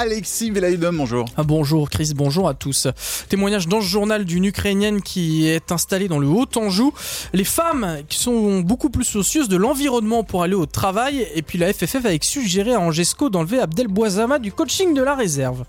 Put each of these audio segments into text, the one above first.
Alexis Velaïdom, bonjour. Ah, bonjour Chris, bonjour à tous. Témoignage dans ce journal d'une Ukrainienne qui est installée dans le Haut-Anjou. Les femmes qui sont beaucoup plus soucieuses de l'environnement pour aller au travail. Et puis la FFF a suggéré à Angesco d'enlever Abdel Boisama du coaching de la réserve.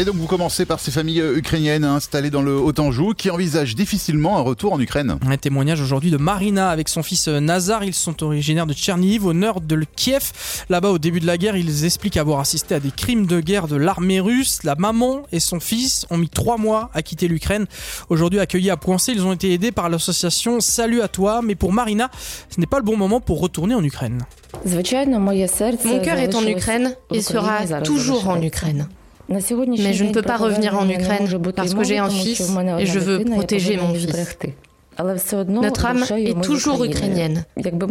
Et donc vous commencez par ces familles euh, ukrainiennes installées dans le Haut-Anjou qui envisagent difficilement un retour en Ukraine. Un témoignage aujourd'hui de Marina avec son fils euh, Nazar. Ils sont originaires de Tcherniv au nord de Kiev. Là-bas au début de la guerre, ils expliquent avoir assisté à des crimes de guerre de l'armée russe. La maman et son fils ont mis trois mois à quitter l'Ukraine. Aujourd'hui accueillis à Poincé, ils ont été aidés par l'association Salut à toi. Mais pour Marina, ce n'est pas le bon moment pour retourner en Ukraine. Mon cœur est en Ukraine et sera toujours en Ukraine. Mais je ne peux pas revenir en Ukraine parce que j'ai un fils et je veux protéger mon fils. Notre âme est toujours ukrainienne.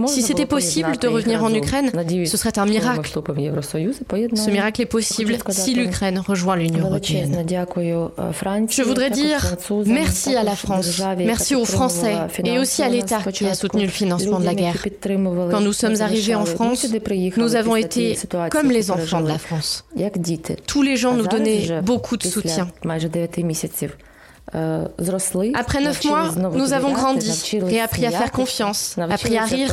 Si c'était possible de revenir en Ukraine, ce serait un miracle. Ce miracle est possible si l'Ukraine rejoint l'Union européenne. Je voudrais dire merci à la France, merci aux Français et aussi à l'État qui a soutenu le financement de la guerre. Quand nous sommes arrivés en France, nous avons été comme les enfants de la France. Tous les gens nous donnaient beaucoup de soutien. Euh, Après neuf mois, nous avons grandi et appris à faire confiance, appris à rire,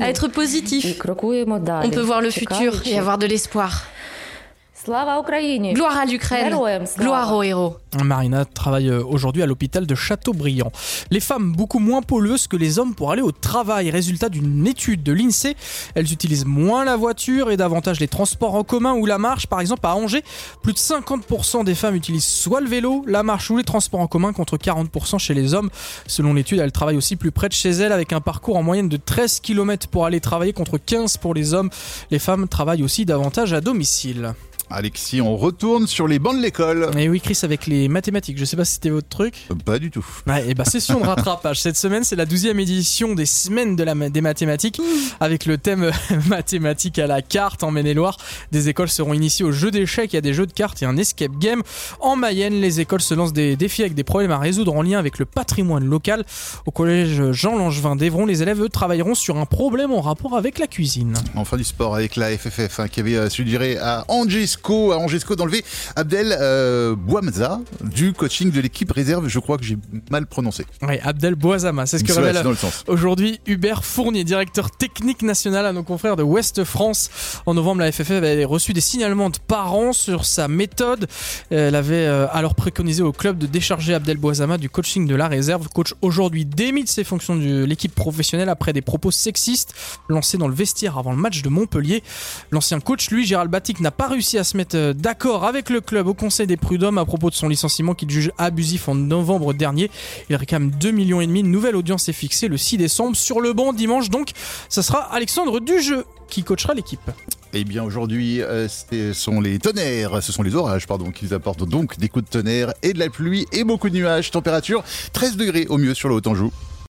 à être positif. On peut voir le futur et avoir de l'espoir. Gloire à l'Ukraine, gloire aux héros. Marina travaille euh, aujourd'hui à l'hôpital de Châteaubriand. Les femmes beaucoup moins pollueuses que les hommes pour aller au travail. Résultat d'une étude de l'INSEE, elles utilisent moins la voiture et davantage les transports en commun ou la marche. Par exemple, à Angers, plus de 50% des femmes utilisent soit le vélo, la marche ou les transports en commun contre 40% chez les hommes. Selon l'étude, elles travaillent aussi plus près de chez elles avec un parcours en moyenne de 13 km pour aller travailler contre 15 pour les hommes. Les femmes travaillent aussi davantage à domicile. Alexis, on retourne sur les bancs de l'école. Et oui, Chris, avec les mathématiques. Je sais pas si c'était votre truc. Euh, pas du tout. Ouais, et bah, session de rattrapage. Cette semaine, c'est la douzième édition des semaines de la, des mathématiques, avec le thème mathématiques à la carte en Maine-et-Loire. Des écoles seront initiées au jeu d'échecs, il y a des jeux de cartes et un escape game. En Mayenne, les écoles se lancent des défis avec des problèmes à résoudre en lien avec le patrimoine local. Au collège Jean Langevin d'Evron, les élèves, eux, travailleront sur un problème en rapport avec la cuisine. Enfin du sport avec la FFF hein, qui avait euh, suggéré à Angisco à Angesco d'enlever Abdel euh, Bouamza du coaching de l'équipe réserve. Je crois que j'ai mal prononcé. Oui, Abdel Bouazama, c'est ce que révèle aujourd'hui Hubert Fournier, directeur technique national à nos confrères de Ouest France. En novembre, la FFF avait reçu des signalements de parents sur sa méthode. Elle avait euh, alors préconisé au club de décharger Abdel Bouazama du coaching de la réserve. Coach aujourd'hui démis de ses fonctions de l'équipe professionnelle après des propos sexistes lancés dans le vestiaire avant le match de Montpellier. L'ancien coach, lui, Gérald Batic, n'a pas réussi à se mettre euh, d'accord avec le club au Conseil des prud'hommes à propos de son licenciement qu'il juge abusif en novembre dernier. Il réclame 2 millions et demi. Une nouvelle audience est fixée le 6 décembre sur le banc dimanche. Donc, ça sera Alexandre Dujeu qui coachera l'équipe. Eh bien aujourd'hui, euh, ce sont les tonnerres, ce sont les orages, pardon, qui apportent donc des coups de tonnerre et de la pluie et beaucoup de nuages. Température 13 degrés au mieux sur le Haut-Anjou.